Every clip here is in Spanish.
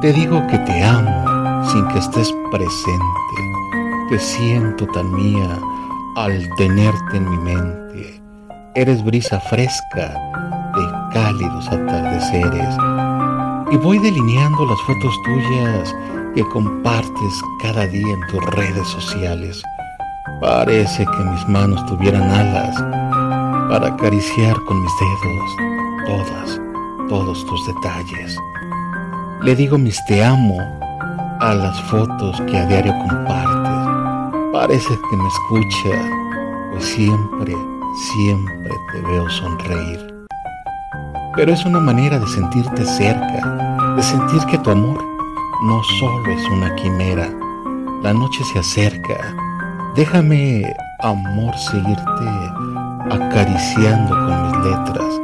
Te digo que te amo sin que estés presente. Te siento tan mía al tenerte en mi mente. Eres brisa fresca de cálidos atardeceres. Y voy delineando las fotos tuyas que compartes cada día en tus redes sociales. Parece que mis manos tuvieran alas para acariciar con mis dedos todas, todos tus detalles. Le digo mis te amo a las fotos que a diario compartes. Parece que me escucha, pues siempre, siempre te veo sonreír. Pero es una manera de sentirte cerca, de sentir que tu amor no solo es una quimera. La noche se acerca. Déjame, amor, seguirte acariciando con mis letras,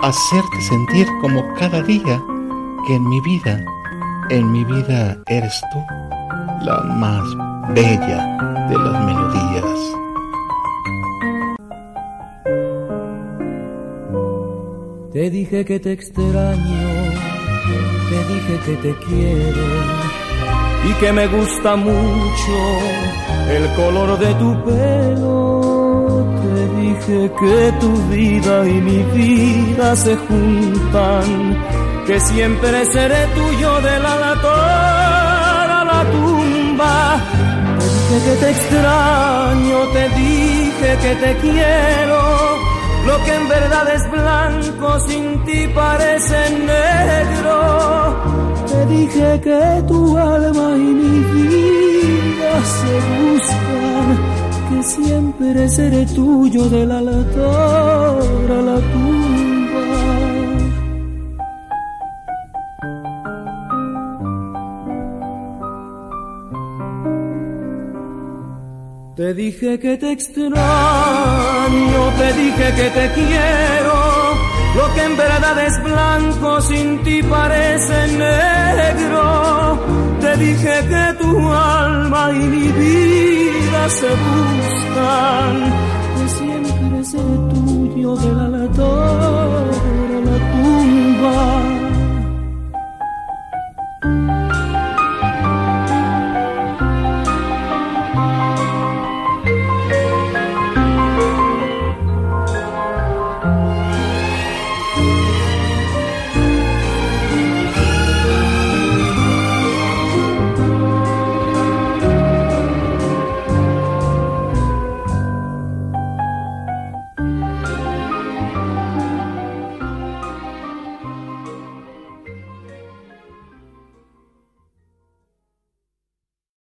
hacerte sentir como cada día en mi vida, en mi vida eres tú, la más bella de las melodías. Te dije que te extraño, te dije que te quiero y que me gusta mucho el color de tu pelo. Te dije que tu vida y mi vida se juntan que siempre seré tuyo de la altar a la tumba. Te dije que te extraño, te dije que te quiero. Lo que en verdad es blanco sin ti parece negro. Te dije que tu alma y mi vida se buscan, que siempre seré tuyo del altar Te dije que te extraño, te dije que te quiero. Lo que en verdad es blanco sin ti parece negro. Te dije que tu alma y mi vida se buscan. Que siempre seré tuyo del la